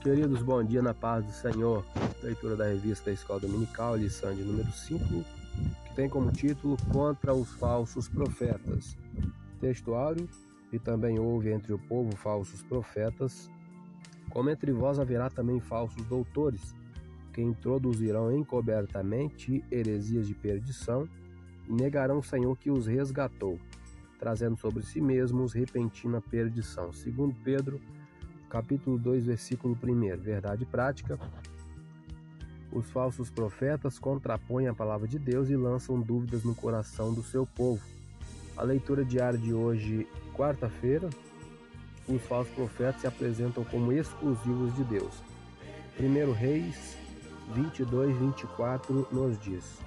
Queridos, bom dia na paz do Senhor. Leitura da revista Escola Dominical, lição de número 5, que tem como título Contra os Falsos Profetas. Textuário: E também houve entre o povo falsos profetas, como entre vós haverá também falsos doutores, que introduzirão encobertamente heresias de perdição e negarão o Senhor que os resgatou, trazendo sobre si mesmos repentina perdição. Segundo Pedro capítulo 2, versículo 1. Verdade prática. Os falsos profetas contrapõem a palavra de Deus e lançam dúvidas no coração do seu povo. A leitura diária de hoje, quarta-feira, os falsos profetas se apresentam como exclusivos de Deus. 1 Reis 22, 24 nos diz: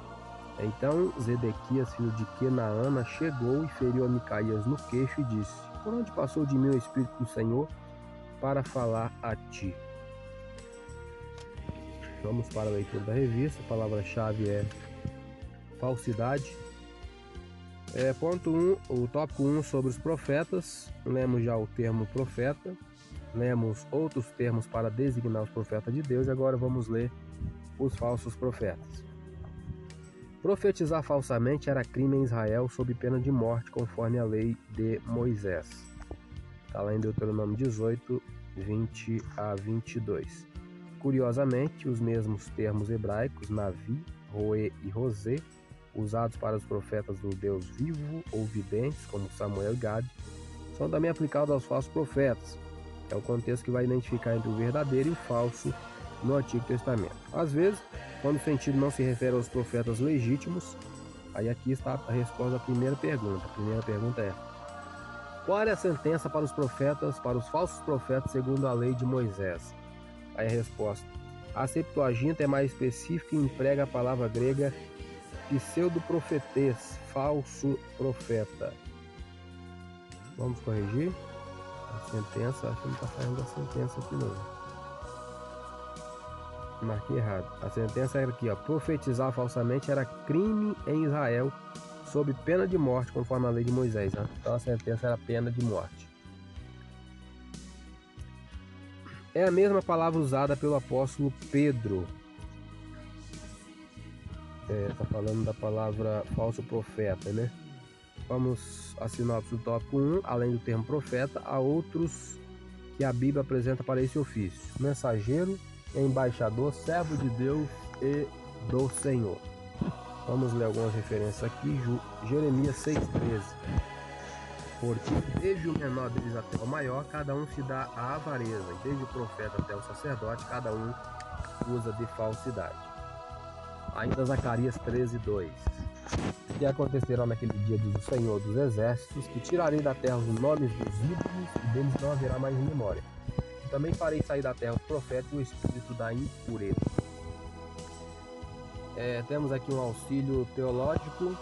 Então Zedequias, filho de Kenaana, chegou e feriu a Micaías no queixo e disse: Por onde passou de mim o Espírito do Senhor? Para falar a ti. Vamos para a leitura da revista. A palavra-chave é falsidade. É, ponto 1, um, o tópico 1 um sobre os profetas. Lemos já o termo profeta. Lemos outros termos para designar os profetas de Deus. Agora vamos ler os falsos profetas. Profetizar falsamente era crime em Israel sob pena de morte, conforme a lei de Moisés. Está lá em Deuteronômio 18, 20 a 22. Curiosamente, os mesmos termos hebraicos, Navi, Roê e Rosé, usados para os profetas do Deus vivo ou videntes, como Samuel e Gad, são também aplicados aos falsos profetas. É o contexto que vai identificar entre o verdadeiro e o falso no Antigo Testamento. Às vezes, quando o sentido não se refere aos profetas legítimos, aí aqui está a resposta à primeira pergunta. A primeira pergunta é: qual é a sentença para os profetas, para os falsos profetas, segundo a lei de Moisés? Aí a resposta. A Septuaginta é mais específica e emprega a palavra grega pseudo-profetês, falso profeta. Vamos corrigir? A sentença, acho que não está saindo a sentença aqui não. Marquei errado. A sentença era aqui, ó. Profetizar falsamente era crime em Israel sob pena de morte, conforme a lei de Moisés. Né? Então a sentença era pena de morte. É a mesma palavra usada pelo apóstolo Pedro. Está é, tá falando da palavra falso profeta, né? Vamos a sinopse do tópico 1. Além do termo profeta, há outros que a Bíblia apresenta para esse ofício: mensageiro, embaixador, servo de Deus e do Senhor. Vamos ler algumas referências aqui. Jeremias 6,13. Porque desde o menor deles até o maior, cada um se dá a avareza, e desde o profeta até o sacerdote, cada um usa de falsidade. Ainda Zacarias 13:2. Que acontecerá naquele dia, diz o Senhor dos Exércitos, que tirarei da terra os nomes dos ídolos, e deles não haverá mais memória. E também farei sair da terra os profetas e o espírito da impureza é, temos aqui um auxílio teológico,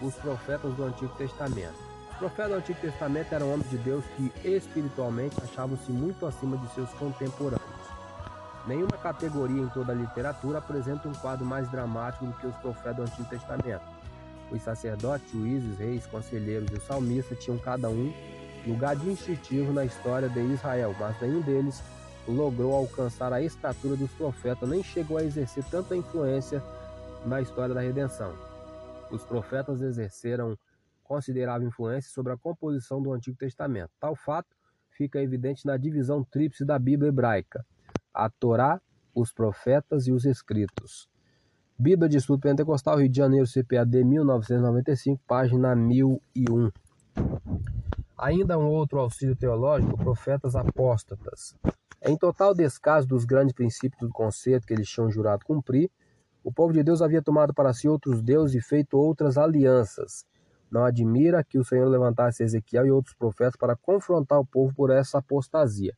os profetas do Antigo Testamento. Os profetas do Antigo Testamento eram homens de Deus que espiritualmente achavam-se muito acima de seus contemporâneos. Nenhuma categoria em toda a literatura apresenta um quadro mais dramático do que os profetas do Antigo Testamento. Os sacerdotes, juízes, reis, conselheiros e o salmista tinham cada um lugar distintivo na história de Israel, mas nenhum deles logrou alcançar a estatura dos profetas, nem chegou a exercer tanta influência na história da redenção. Os profetas exerceram considerável influência sobre a composição do Antigo Testamento. Tal fato fica evidente na divisão tríplice da Bíblia hebraica: a Torá, os profetas e os escritos. Bíblia de Estudo Pentecostal, Rio de Janeiro, CPAD 1995, página 1001. Ainda um outro auxílio teológico, profetas apóstatas. Em total descaso dos grandes princípios do conceito que eles tinham jurado cumprir, o povo de Deus havia tomado para si outros deuses e feito outras alianças. Não admira que o Senhor levantasse Ezequiel e outros profetas para confrontar o povo por essa apostasia.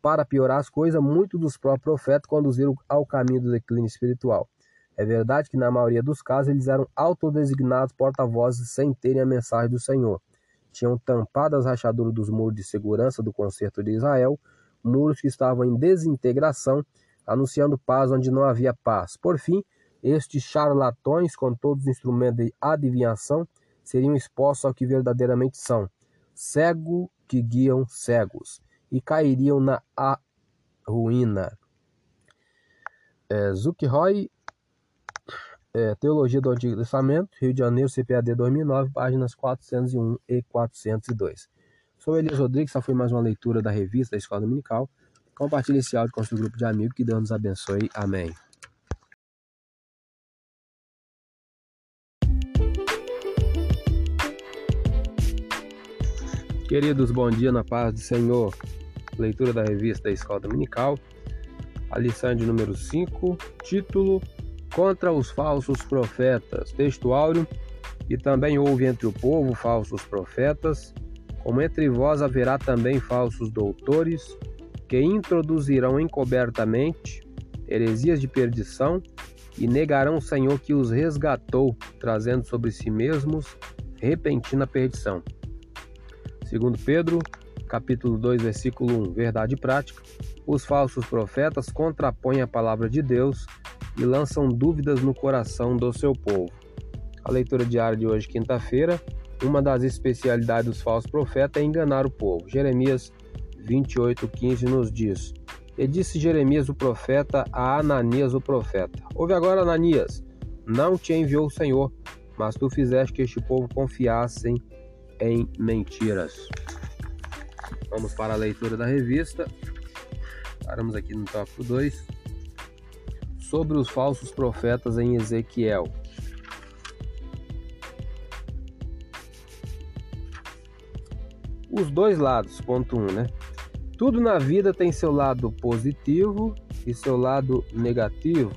Para piorar as coisas, muitos dos próprios profetas conduziram ao caminho do declínio espiritual. É verdade que, na maioria dos casos, eles eram autodesignados porta-vozes sem terem a mensagem do Senhor. Tinham tampado as rachaduras dos muros de segurança do concerto de Israel, muros que estavam em desintegração, anunciando paz onde não havia paz. Por fim, estes charlatões, com todos os instrumentos de adivinhação, seriam expostos ao que verdadeiramente são, cego que guiam cegos, e cairiam na ruína. É, Zuckroy, é, Teologia do Antigo Testamento, Rio de Janeiro, CPAD 2009, páginas 401 e 402. Sou Elias Rodrigues, essa foi mais uma leitura da revista da Escola Dominical. Compartilhe esse áudio com o seu grupo de amigos, que Deus nos abençoe. Amém. Queridos, bom dia na paz do Senhor. Leitura da revista da Escola Dominical, a lição de número 5, título Contra os falsos profetas. Texto áureo. E também houve entre o povo falsos profetas, como entre vós haverá também falsos doutores, que introduzirão encobertamente heresias de perdição e negarão o Senhor que os resgatou, trazendo sobre si mesmos repentina perdição. Segundo Pedro, capítulo 2, versículo 1, verdade prática, os falsos profetas contrapõem a palavra de Deus e lançam dúvidas no coração do seu povo. A leitura diária de hoje, quinta-feira, uma das especialidades dos falsos profetas é enganar o povo. Jeremias 28:15 nos diz: E disse Jeremias o profeta a Ananias o profeta: Ouve agora, Ananias, não te enviou o Senhor, mas tu fizeste que este povo confiasse em mentiras. Vamos para a leitura da revista. Paramos aqui no tópico 2. Sobre os falsos profetas em Ezequiel. Os dois lados, ponto 1, um, né? Tudo na vida tem seu lado positivo e seu lado negativo.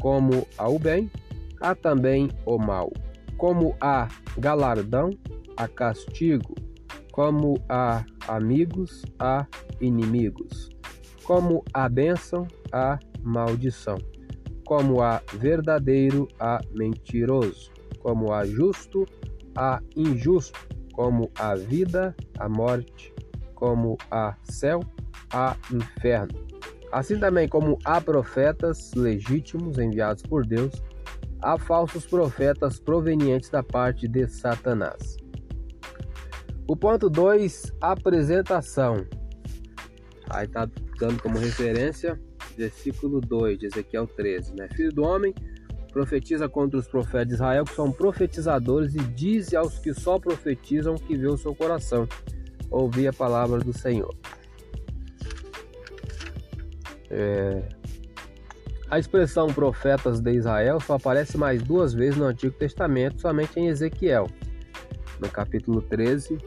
Como há o bem, há também o mal. Como há galardão, há castigo. Como há amigos, há inimigos. Como há bênção, há maldição. Como há verdadeiro, há mentiroso. Como há justo, há injusto. Como há vida, há morte. Como há céu, há inferno. Assim também como há profetas legítimos enviados por Deus, há falsos profetas provenientes da parte de Satanás. O ponto 2, apresentação. Aí está dando como referência versículo 2 de Ezequiel 13, né? Filho do homem, profetiza contra os profetas de Israel, que são profetizadores, e diz aos que só profetizam que vê o seu coração. Ouvi a palavra do Senhor. É... A expressão profetas de Israel só aparece mais duas vezes no Antigo Testamento, somente em Ezequiel no capítulo 13,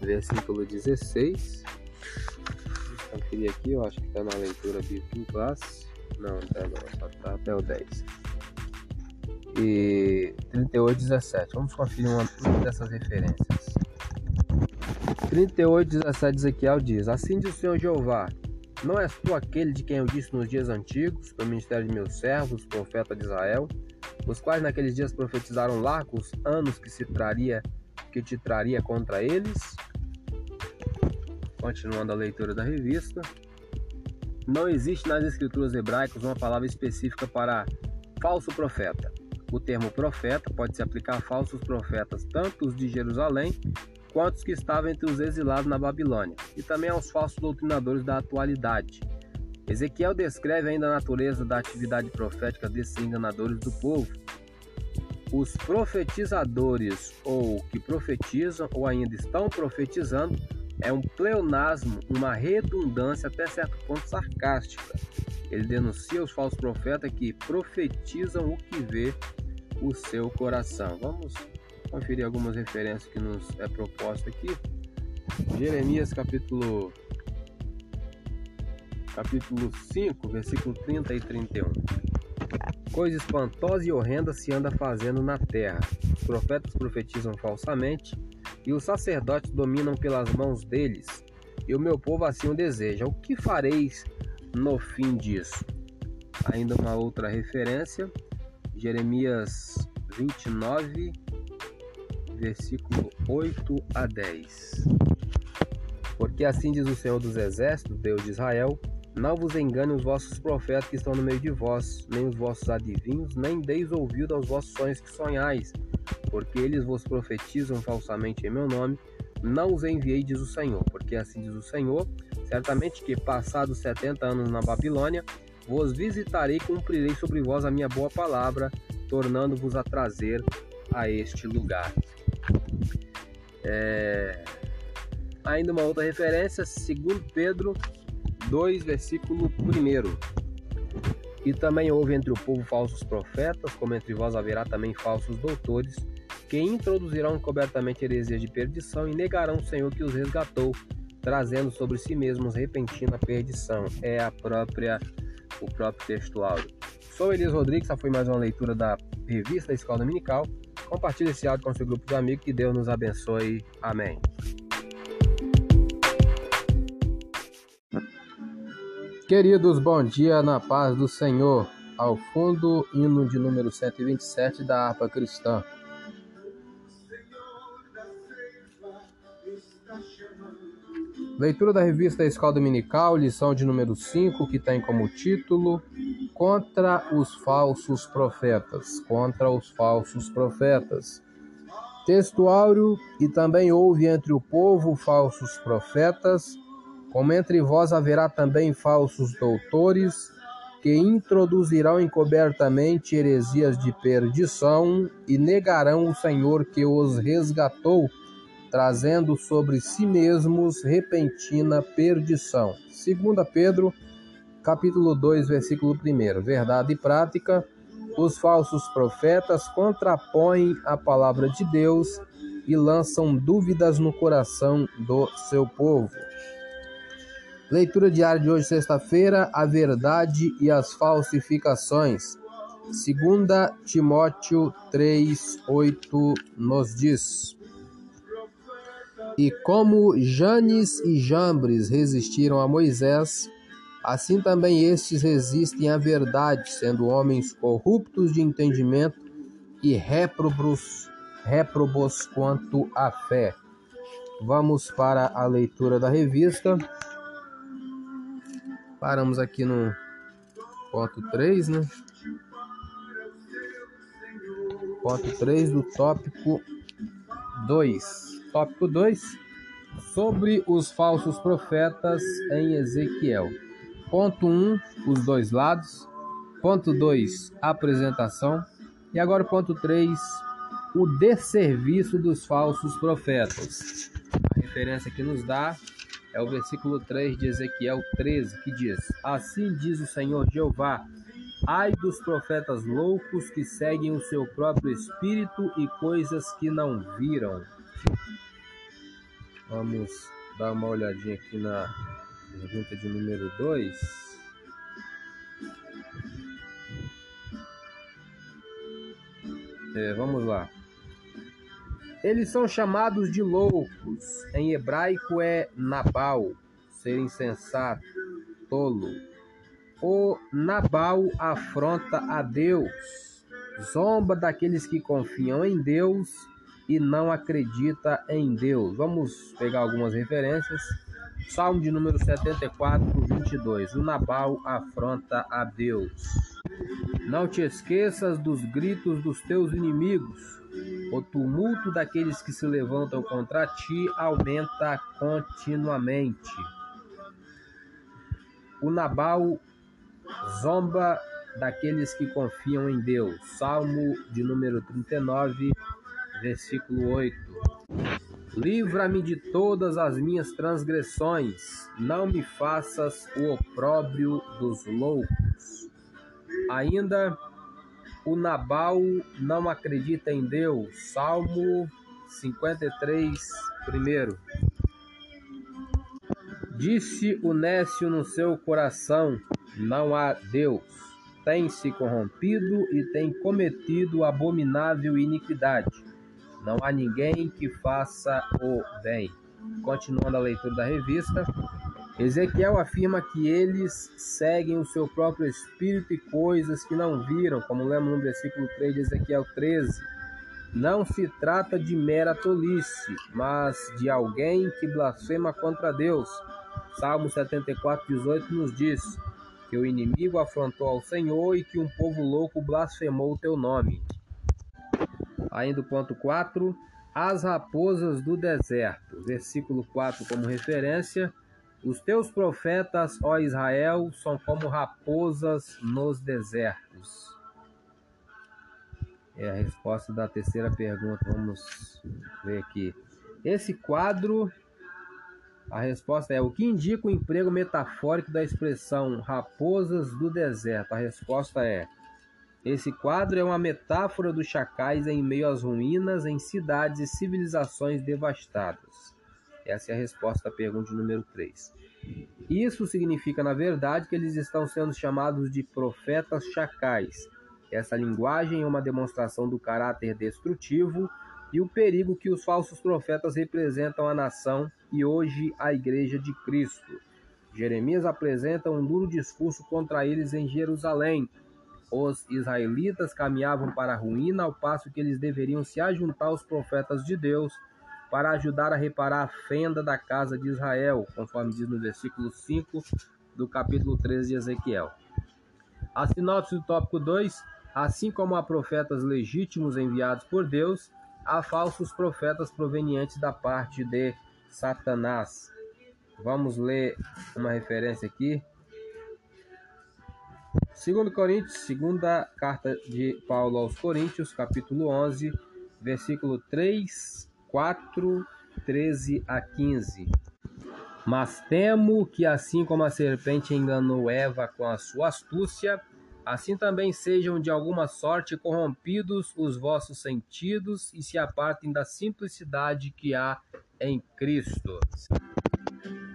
versículo 16. Vou conferir aqui, eu acho que está na leitura bíblica em classe. Não, está não, só está até o 10. E 38, 17. Vamos conferir uma, uma dessas referências. 38, 17 Ezequiel diz: Assim diz o Senhor Jeová: Não és tu aquele de quem eu disse nos dias antigos, no ministério de meus servos, profeta de Israel, os quais naqueles dias profetizaram largos anos que se traria que te traria contra eles. Continuando a leitura da revista. Não existe nas escrituras hebraicas uma palavra específica para falso profeta. O termo profeta pode se aplicar a falsos profetas, tanto os de Jerusalém quanto os que estavam entre os exilados na Babilônia, e também aos falsos doutrinadores da atualidade. Ezequiel descreve ainda a natureza da atividade profética desses enganadores do povo, os profetizadores ou que profetizam ou ainda estão profetizando é um pleonasmo, uma redundância até certo ponto sarcástica. Ele denuncia os falsos profetas que profetizam o que vê o seu coração. Vamos conferir algumas referências que nos é proposta aqui. Jeremias capítulo capítulo 5, versículo 30 e 31. Coisa espantosa e horrenda se anda fazendo na terra. Os profetas profetizam falsamente e os sacerdotes dominam pelas mãos deles. E o meu povo assim o deseja. O que fareis no fim disso? Ainda uma outra referência, Jeremias 29, versículo 8 a 10. Porque assim diz o Senhor dos Exércitos, Deus de Israel: não vos engane os vossos profetas que estão no meio de vós, nem os vossos adivinhos, nem deis ouvido aos vossos sonhos que sonhais, porque eles vos profetizam falsamente em meu nome. Não os enviei, diz o Senhor, porque assim diz o Senhor: Certamente que, passados setenta anos na Babilônia, vos visitarei e cumprirei sobre vós a minha boa palavra, tornando-vos a trazer a este lugar. É... Ainda uma outra referência, segundo Pedro 2, versículo 1. E também houve entre o povo falsos profetas, como entre vós haverá também falsos doutores, que introduzirão encobertamente heresias de perdição e negarão o Senhor que os resgatou, trazendo sobre si mesmos repentina perdição. É a própria o próprio texto áudio. Sou Elias Rodrigues, essa foi mais uma leitura da revista Escola Dominical. Compartilhe esse áudio com seu grupo de amigos, que Deus nos abençoe. Amém. Queridos, bom dia na paz do Senhor. Ao fundo, hino de número 127 da harpa cristã. Leitura da revista Escola Dominical, lição de número 5, que tem como título Contra os falsos profetas. Contra os falsos profetas. Texto áureo, e também houve entre o povo falsos profetas, como entre vós haverá também falsos doutores, que introduzirão encobertamente heresias de perdição e negarão o Senhor que os resgatou trazendo sobre si mesmos repentina perdição. 2 Pedro, capítulo 2, versículo 1. Verdade e prática. Os falsos profetas contrapõem a palavra de Deus e lançam dúvidas no coração do seu povo. Leitura diária de hoje, sexta-feira, a verdade e as falsificações. 2 Timóteo 3, 8 nos diz. E como Janes e Jambres resistiram a Moisés, assim também estes resistem à verdade, sendo homens corruptos de entendimento e réprobos, réprobos quanto à fé. Vamos para a leitura da revista. Paramos aqui no ponto 3, né? Ponto 3 do tópico 2. Tópico 2: Sobre os falsos profetas em Ezequiel. Ponto 1: um, Os dois lados. Ponto 2: Apresentação. E agora, ponto 3: O desserviço dos falsos profetas. A referência que nos dá é o versículo 3 de Ezequiel 13, que diz: Assim diz o Senhor Jeová. Ai dos profetas loucos que seguem o seu próprio espírito e coisas que não viram. Vamos dar uma olhadinha aqui na pergunta de número 2. É, vamos lá. Eles são chamados de loucos. Em hebraico é Nabal, ser insensato, tolo. O Nabal afronta a Deus, zomba daqueles que confiam em Deus e não acredita em Deus. Vamos pegar algumas referências. Salmo de número 74, 22. O Nabal afronta a Deus. Não te esqueças dos gritos dos teus inimigos. O tumulto daqueles que se levantam contra ti aumenta continuamente. O Nabal zomba daqueles que confiam em Deus. Salmo de número 39, versículo 8. Livra-me de todas as minhas transgressões, não me faças o opróbrio dos loucos. Ainda o Nabal não acredita em Deus. Salmo 53, primeiro. Disse o Nécio no seu coração: Não há Deus. Tem se corrompido e tem cometido abominável iniquidade não há ninguém que faça o bem. Continuando a leitura da revista, Ezequiel afirma que eles seguem o seu próprio espírito e coisas que não viram, como lemos no versículo 3 de Ezequiel 13. Não se trata de mera tolice, mas de alguém que blasfema contra Deus. Salmo 74, 18 nos diz que o inimigo afrontou ao Senhor e que um povo louco blasfemou o teu nome. Ainda o ponto 4, as raposas do deserto. Versículo 4 como referência, Os teus profetas, ó Israel, são como raposas nos desertos. É a resposta da terceira pergunta. Vamos ver aqui. Esse quadro, a resposta é o que indica o emprego metafórico da expressão raposas do deserto. A resposta é esse quadro é uma metáfora dos chacais em meio às ruínas em cidades e civilizações devastadas. Essa é a resposta à pergunta número 3. Isso significa, na verdade, que eles estão sendo chamados de profetas chacais. Essa linguagem é uma demonstração do caráter destrutivo e o perigo que os falsos profetas representam à nação e hoje à Igreja de Cristo. Jeremias apresenta um duro discurso contra eles em Jerusalém, os israelitas caminhavam para a ruína, ao passo que eles deveriam se ajuntar aos profetas de Deus para ajudar a reparar a fenda da casa de Israel, conforme diz no versículo 5 do capítulo 13 de Ezequiel. A sinopse do tópico 2: Assim como há profetas legítimos enviados por Deus, há falsos profetas provenientes da parte de Satanás. Vamos ler uma referência aqui. Segundo Coríntios, segunda carta de Paulo aos Coríntios, capítulo 11, versículo 3, 4, 13 a 15. Mas temo que assim como a serpente enganou Eva com a sua astúcia, assim também sejam de alguma sorte corrompidos os vossos sentidos e se apartem da simplicidade que há em Cristo.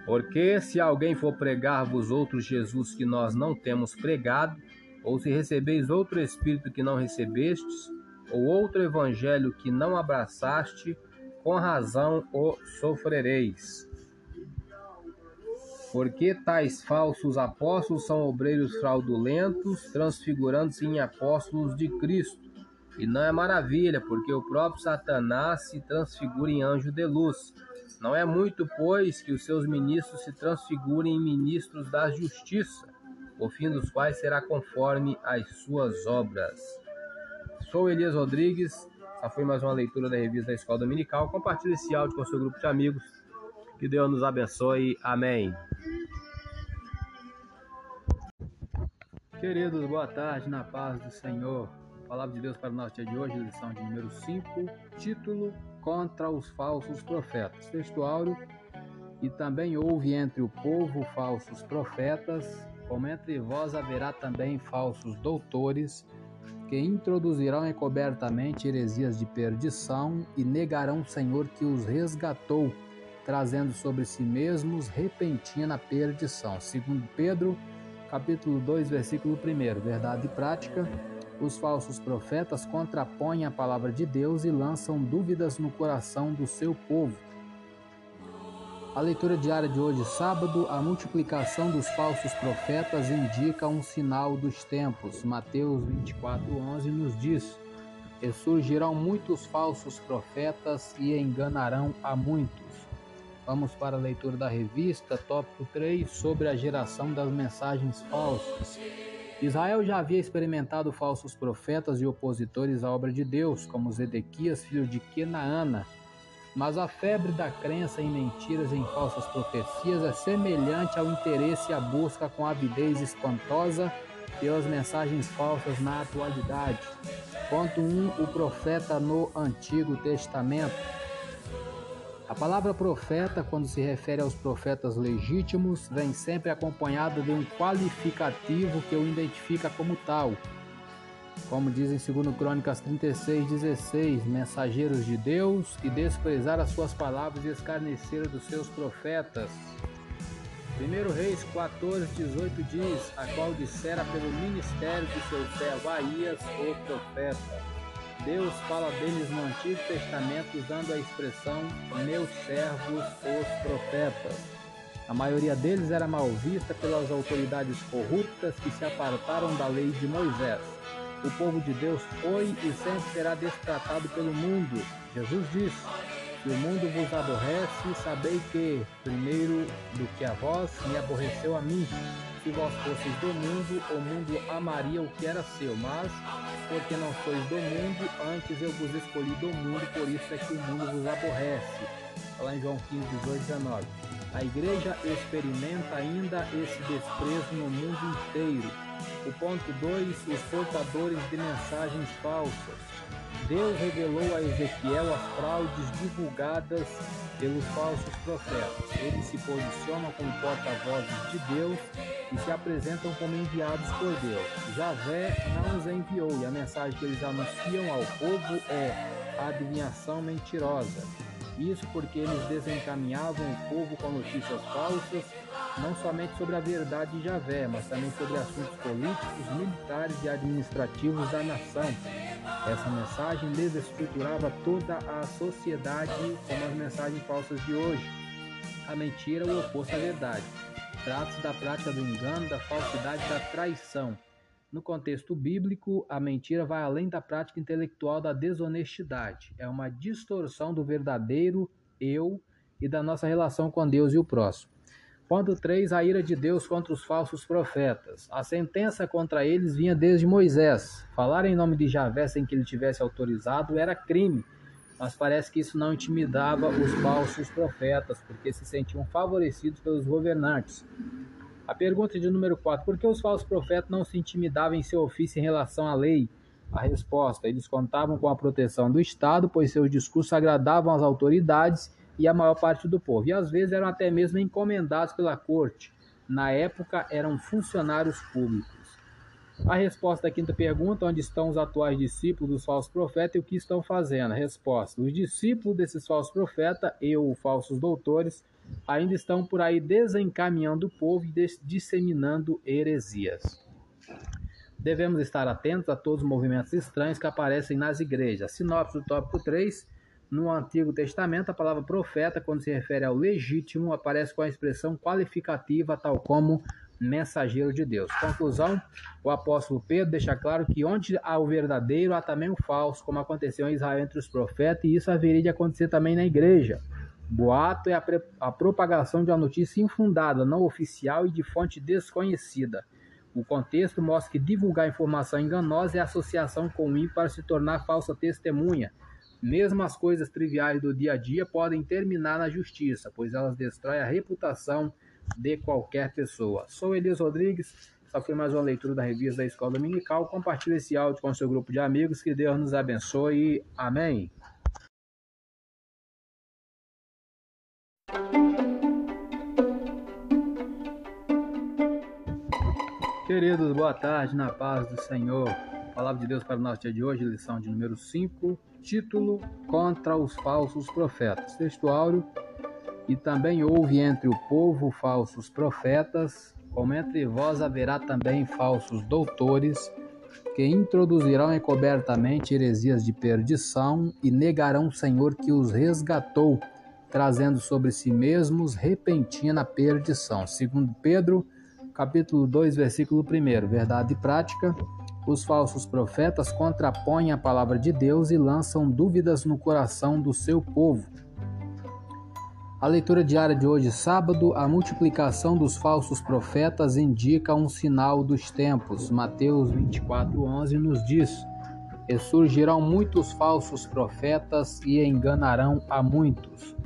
Porque se alguém for pregar-vos outro Jesus que nós não temos pregado, ou se recebeis outro Espírito que não recebestes, ou outro Evangelho que não abraçaste, com razão o sofrereis. Porque tais falsos apóstolos são obreiros fraudulentos, transfigurando-se em apóstolos de Cristo. E não é maravilha, porque o próprio Satanás se transfigura em anjo de luz. Não é muito, pois, que os seus ministros se transfigurem em ministros da justiça, o fim dos quais será conforme as suas obras. Sou Elias Rodrigues, essa foi mais uma leitura da revista da Escola Dominical. Compartilhe esse áudio com seu grupo de amigos. Que Deus nos abençoe. Amém. Queridos, boa tarde, na paz do Senhor. Palavra de Deus para o nosso dia de hoje, lição de número 5, título Contra os falsos profetas. Texto áureo. E também houve entre o povo falsos profetas, como entre vós haverá também falsos doutores, que introduzirão encobertamente heresias de perdição e negarão o Senhor que os resgatou, trazendo sobre si mesmos repentina perdição. Segundo Pedro, capítulo 2, versículo 1. Verdade e prática. Os falsos profetas contrapõem a palavra de Deus e lançam dúvidas no coração do seu povo. A leitura diária de hoje, sábado, a multiplicação dos falsos profetas indica um sinal dos tempos. Mateus 24:11 nos diz: "E surgirão muitos falsos profetas e enganarão a muitos." Vamos para a leitura da revista, tópico 3, sobre a geração das mensagens falsas. Israel já havia experimentado falsos profetas e opositores à obra de Deus, como Zedequias, filho de Kenaana, mas a febre da crença em mentiras e em falsas profecias é semelhante ao interesse e à busca com avidez espantosa pelas mensagens falsas na atualidade. Ponto 1. Um, o profeta no Antigo Testamento. A palavra profeta, quando se refere aos profetas legítimos, vem sempre acompanhada de um qualificativo que o identifica como tal. Como diz em 2 Crônicas 36, 16, mensageiros de Deus, que desprezar as suas palavras e escarneceram dos seus profetas. 1 Reis 14, 18 diz, a qual dissera pelo ministério de seu servo Aías, o profeta. Deus fala deles no Antigo Testamento usando a expressão meus servos, os profetas. A maioria deles era mal vista pelas autoridades corruptas que se apartaram da lei de Moisés. O povo de Deus foi e sempre será destratado pelo mundo. Jesus disse: Se o mundo vos aborrece, sabei que, primeiro do que a vós, me aborreceu a mim se vós fosseis do mundo, o mundo amaria o que era seu, mas porque não sois do mundo, antes eu vos escolhi do mundo, por isso é que o mundo vos aborrece. Lá em João 15, 18, 19. A igreja experimenta ainda esse desprezo no mundo inteiro. O ponto 2, os portadores de mensagens falsas. Deus revelou a Ezequiel as fraudes divulgadas pelos falsos profetas. Eles se posicionam como porta-vozes de Deus e se apresentam como enviados por Deus. Javé não os enviou e a mensagem que eles anunciam ao povo é adivinhação mentirosa. Isso porque eles desencaminhavam o povo com notícias falsas, não somente sobre a verdade de Javé, mas também sobre assuntos políticos, militares e administrativos da nação. Essa mensagem desestruturava toda a sociedade como as mensagens falsas de hoje. A mentira é o oposto à verdade. Trata-se da prática do engano, da falsidade, da traição. No contexto bíblico, a mentira vai além da prática intelectual da desonestidade. É uma distorção do verdadeiro eu e da nossa relação com Deus e o próximo. Ponto 3. A ira de Deus contra os falsos profetas. A sentença contra eles vinha desde Moisés. Falar em nome de Javé sem que ele tivesse autorizado era crime, mas parece que isso não intimidava os falsos profetas, porque se sentiam favorecidos pelos governantes. A pergunta de número 4: Por que os falsos profetas não se intimidavam em seu ofício em relação à lei? A resposta: Eles contavam com a proteção do Estado, pois seus discursos agradavam às autoridades e a maior parte do povo, e às vezes eram até mesmo encomendados pela corte. Na época, eram funcionários públicos. A resposta da quinta pergunta: onde estão os atuais discípulos dos falsos profetas e o que estão fazendo? Resposta: os discípulos desses falsos profetas e os falsos doutores ainda estão por aí desencaminhando o povo e disseminando heresias. Devemos estar atentos a todos os movimentos estranhos que aparecem nas igrejas. Sinopse do tópico 3. No Antigo Testamento, a palavra profeta, quando se refere ao legítimo, aparece com a expressão qualificativa, tal como mensageiro de Deus. Conclusão: o apóstolo Pedro deixa claro que onde há o verdadeiro, há também o falso, como aconteceu em Israel entre os profetas, e isso haveria de acontecer também na igreja. Boato é a, a propagação de uma notícia infundada, não oficial e de fonte desconhecida. O contexto mostra que divulgar informação enganosa é associação com o para se tornar falsa testemunha. Mesmo as coisas triviais do dia a dia podem terminar na justiça, pois elas destroem a reputação de qualquer pessoa. Sou Elias Rodrigues, essa foi mais uma leitura da revista da Escola Dominical. Compartilhe esse áudio com seu grupo de amigos, que Deus nos abençoe. Amém. Queridos, boa tarde, na paz do Senhor. Palavra de Deus para o nosso dia de hoje, lição de número 5, título Contra os falsos profetas. Texto áureo. E também houve entre o povo falsos profetas, como entre vós haverá também falsos doutores, que introduzirão encobertamente heresias de perdição e negarão o Senhor que os resgatou, trazendo sobre si mesmos repentina perdição. Segundo Pedro capítulo 2, versículo 1. Verdade e prática. Os falsos profetas contrapõem a palavra de Deus e lançam dúvidas no coração do seu povo. A leitura diária de hoje, sábado, a multiplicação dos falsos profetas indica um sinal dos tempos. Mateus 24:11 nos diz: "E surgirão muitos falsos profetas e enganarão a muitos."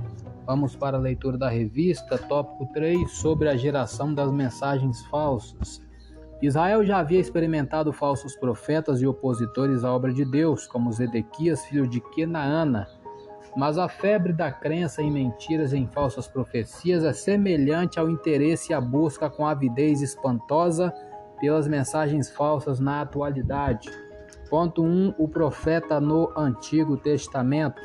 Vamos para a leitura da revista, tópico 3, sobre a geração das mensagens falsas. Israel já havia experimentado falsos profetas e opositores à obra de Deus, como Zedequias, filho de Kenaana. Mas a febre da crença em mentiras e em falsas profecias é semelhante ao interesse e à busca com avidez espantosa pelas mensagens falsas na atualidade. Ponto 1. O profeta no Antigo Testamento.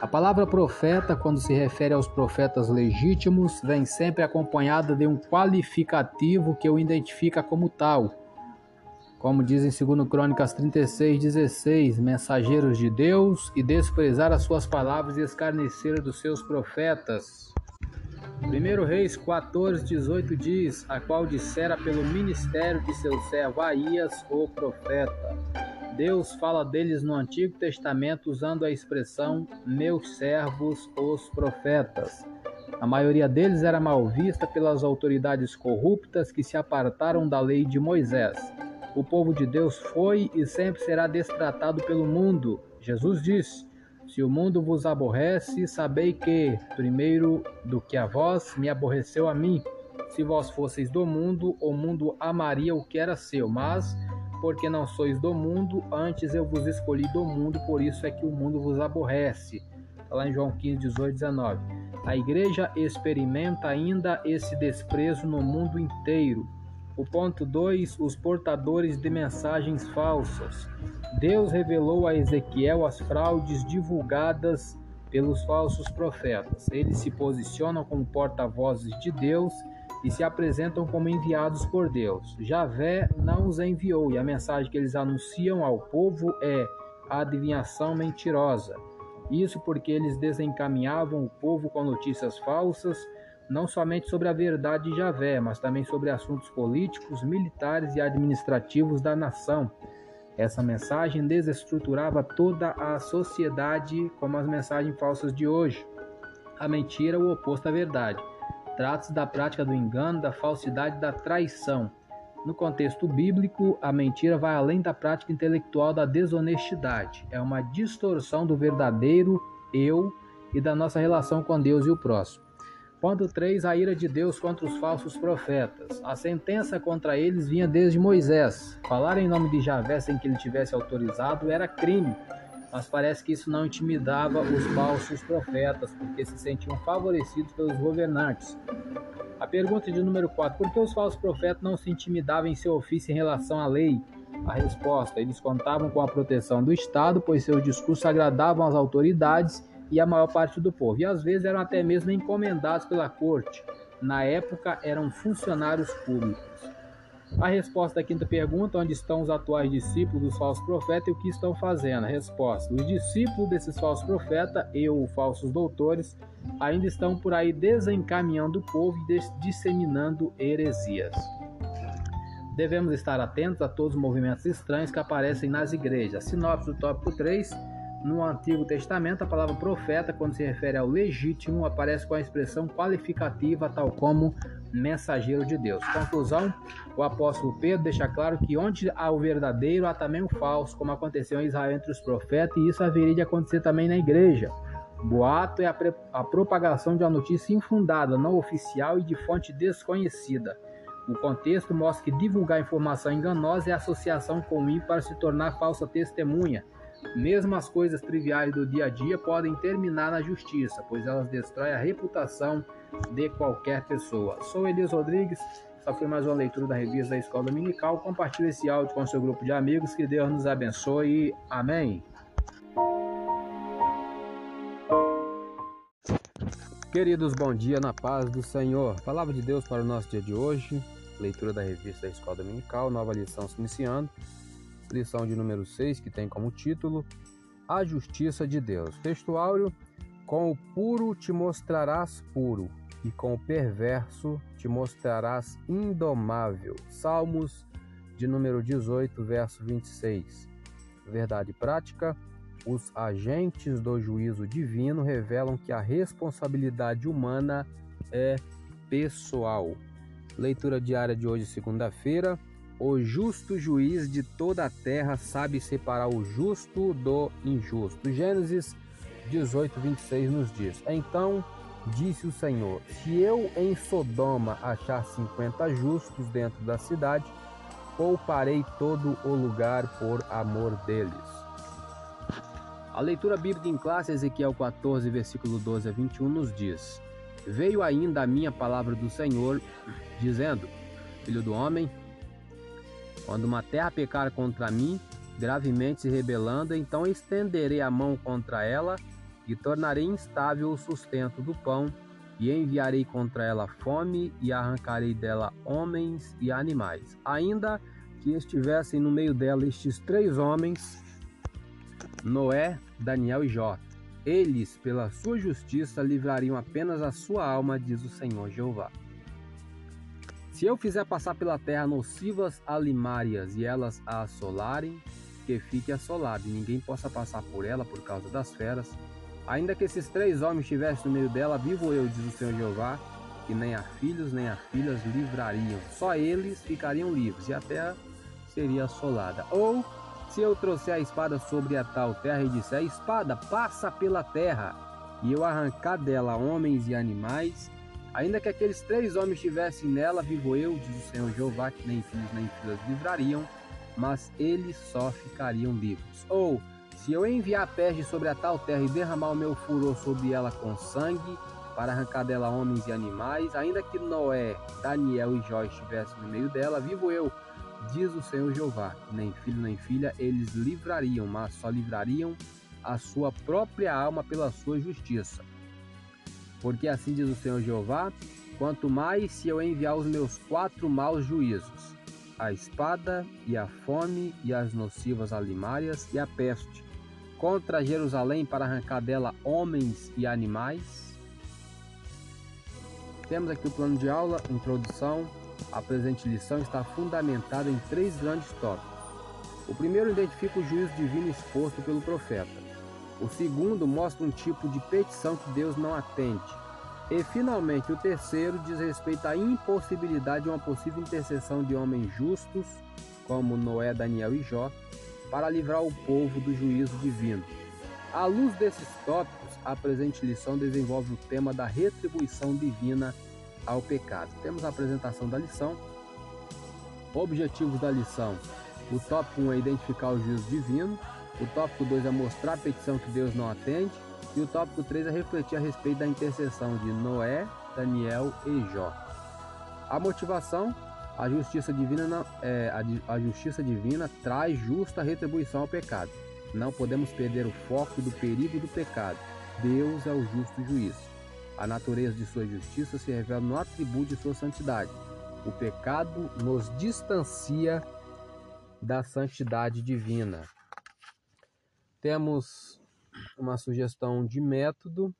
A palavra profeta, quando se refere aos profetas legítimos, vem sempre acompanhada de um qualificativo que o identifica como tal. Como diz em 2 Crônicas 36:16, mensageiros de Deus e desprezar as suas palavras e escarnecer dos seus profetas. 1 Reis 14:18 diz: A qual dissera pelo ministério de seu servo Aías, o profeta. Deus fala deles no Antigo Testamento usando a expressão meus servos, os profetas. A maioria deles era mal vista pelas autoridades corruptas que se apartaram da lei de Moisés. O povo de Deus foi e sempre será destratado pelo mundo. Jesus disse: Se o mundo vos aborrece, sabei que, primeiro do que a vós, me aborreceu a mim. Se vós fosseis do mundo, o mundo amaria o que era seu, mas porque não sois do mundo, antes eu vos escolhi do mundo, por isso é que o mundo vos aborrece. Está lá em João 15, 18, 19. A igreja experimenta ainda esse desprezo no mundo inteiro. O ponto 2, os portadores de mensagens falsas. Deus revelou a Ezequiel as fraudes divulgadas pelos falsos profetas. Eles se posicionam como porta-vozes de Deus e se apresentam como enviados por Deus. Javé não os enviou e a mensagem que eles anunciam ao povo é a adivinhação mentirosa. Isso porque eles desencaminhavam o povo com notícias falsas, não somente sobre a verdade de Javé, mas também sobre assuntos políticos, militares e administrativos da nação. Essa mensagem desestruturava toda a sociedade, como as mensagens falsas de hoje. A mentira é o oposto à verdade. Trata-se da prática do engano, da falsidade da traição. No contexto bíblico, a mentira vai além da prática intelectual da desonestidade. É uma distorção do verdadeiro eu e da nossa relação com Deus e o próximo. Ponto 3. A ira de Deus contra os falsos profetas. A sentença contra eles vinha desde Moisés. Falar em nome de Javé sem que ele tivesse autorizado era crime mas parece que isso não intimidava os falsos profetas, porque se sentiam favorecidos pelos governantes. A pergunta de número 4: Por que os falsos profetas não se intimidavam em seu ofício em relação à lei? A resposta: eles contavam com a proteção do Estado, pois seus discursos agradavam às autoridades e à maior parte do povo, e às vezes eram até mesmo encomendados pela corte. Na época, eram funcionários públicos. A resposta da quinta pergunta: onde estão os atuais discípulos dos falsos profetas e o que estão fazendo? A resposta: os discípulos desses falsos profetas e os falsos doutores ainda estão por aí desencaminhando o povo e disseminando heresias. Devemos estar atentos a todos os movimentos estranhos que aparecem nas igrejas. Sinopse do tópico 3. No Antigo Testamento, a palavra profeta, quando se refere ao legítimo, aparece com a expressão qualificativa, tal como mensageiro de Deus. Conclusão: o apóstolo Pedro deixa claro que onde há o verdadeiro, há também o falso, como aconteceu em Israel entre os profetas, e isso haveria de acontecer também na igreja. Boato é a, a propagação de uma notícia infundada, não oficial e de fonte desconhecida. O contexto mostra que divulgar informação enganosa é associação com o para se tornar falsa testemunha. Mesmo as coisas triviais do dia a dia podem terminar na justiça, pois elas destroem a reputação de qualquer pessoa. Sou Elias Rodrigues, essa foi mais uma leitura da revista da Escola Dominical. Compartilhe esse áudio com seu grupo de amigos, que Deus nos abençoe. Amém. Queridos, bom dia na paz do Senhor. Palavra de Deus para o nosso dia de hoje. Leitura da revista da Escola Dominical, nova lição se iniciando. Lição de número 6, que tem como título A Justiça de Deus. Textuário: Com o puro te mostrarás puro, e com o perverso te mostrarás indomável. Salmos de número 18, verso 26. Verdade prática: os agentes do juízo divino revelam que a responsabilidade humana é pessoal. Leitura diária de hoje, segunda-feira. O justo juiz de toda a terra sabe separar o justo do injusto. Gênesis 18, 26 nos diz: Então Disse o Senhor: Se eu em Sodoma achar cinquenta justos dentro da cidade, pouparei todo o lugar por amor deles. A leitura bíblica em classe, Ezequiel 14, versículo 12 a 21, nos diz: Veio ainda a minha palavra do Senhor, dizendo: Filho do homem, quando uma terra pecar contra mim, gravemente se rebelando, então estenderei a mão contra ela e tornarei instável o sustento do pão, e enviarei contra ela fome, e arrancarei dela homens e animais. Ainda que estivessem no meio dela estes três homens, Noé, Daniel e Jó. Eles, pela sua justiça, livrariam apenas a sua alma, diz o Senhor Jeová. Se eu fizer passar pela terra nocivas alimárias e elas a assolarem, que fique assolado e ninguém possa passar por ela por causa das feras, Ainda que esses três homens estivessem no meio dela, vivo eu, diz o Senhor Jeová, que nem a filhos nem a filhas livrariam. Só eles ficariam livres e a terra seria assolada. Ou Se eu trouxer a espada sobre a tal terra e disser: espada passa pela terra, e eu arrancar dela homens e animais, ainda que aqueles três homens estivessem nela, vivo eu, diz o Senhor Jeová, que nem filhos nem filhas livrariam, mas eles só ficariam livres. Ou, se eu enviar peste sobre a tal terra e derramar o meu furor sobre ela com sangue, para arrancar dela homens e animais, ainda que Noé, Daniel e Jó estivessem no meio dela, vivo eu, diz o Senhor Jeová, nem filho nem filha eles livrariam, mas só livrariam a sua própria alma pela sua justiça. Porque assim diz o Senhor Jeová: quanto mais se eu enviar os meus quatro maus juízos, a espada e a fome e as nocivas alimárias e a peste, contra Jerusalém para arrancar dela homens e animais. Temos aqui o plano de aula, introdução. A presente lição está fundamentada em três grandes tópicos. O primeiro identifica o juízo divino exposto pelo profeta. O segundo mostra um tipo de petição que Deus não atende. E finalmente, o terceiro diz respeito à impossibilidade de uma possível intercessão de homens justos, como Noé, Daniel e Jó, para livrar o povo do juízo divino. À luz desses tópicos, a presente lição desenvolve o tema da retribuição divina ao pecado. Temos a apresentação da lição, objetivos da lição. O tópico 1 é identificar o juízo divino, o tópico 2 é mostrar a petição que Deus não atende. E o tópico 3 é refletir a respeito da intercessão de Noé, Daniel e Jó. A motivação, a justiça divina, não, é, a, a justiça divina traz justa retribuição ao pecado. Não podemos perder o foco do perigo do pecado. Deus é o justo juiz. A natureza de sua justiça se revela no atributo de sua santidade. O pecado nos distancia da santidade divina. Temos uma sugestão de método.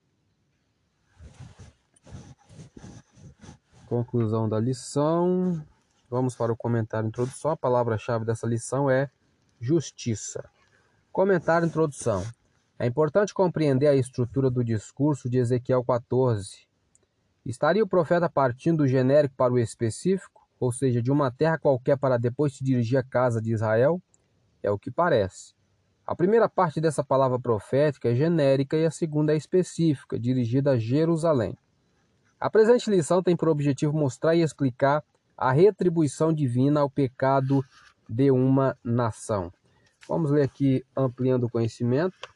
Conclusão da lição. Vamos para o comentário introdução. A palavra-chave dessa lição é justiça. Comentário introdução. É importante compreender a estrutura do discurso de Ezequiel 14. Estaria o profeta partindo do genérico para o específico, ou seja, de uma terra qualquer para depois se dirigir à casa de Israel? É o que parece. A primeira parte dessa palavra profética é genérica e a segunda é específica, dirigida a Jerusalém. A presente lição tem por objetivo mostrar e explicar a retribuição divina ao pecado de uma nação. Vamos ler aqui, ampliando o conhecimento,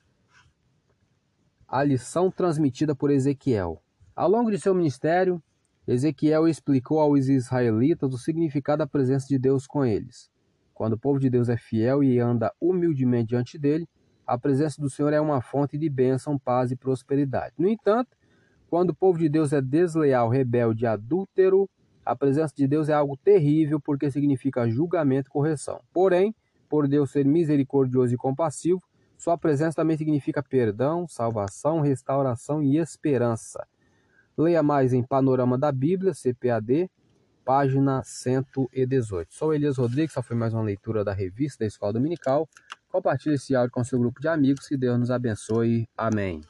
a lição transmitida por Ezequiel. Ao longo de seu ministério, Ezequiel explicou aos israelitas o significado da presença de Deus com eles. Quando o povo de Deus é fiel e anda humildemente diante dele, a presença do Senhor é uma fonte de bênção, paz e prosperidade. No entanto, quando o povo de Deus é desleal, rebelde, adúltero, a presença de Deus é algo terrível porque significa julgamento e correção. Porém, por Deus ser misericordioso e compassivo, sua presença também significa perdão, salvação, restauração e esperança. Leia mais em Panorama da Bíblia, CPAD, página 118. Sou Elias Rodrigues, essa foi mais uma leitura da revista da Escola Dominical. Compartilhe esse áudio com seu grupo de amigos, que Deus nos abençoe. Amém.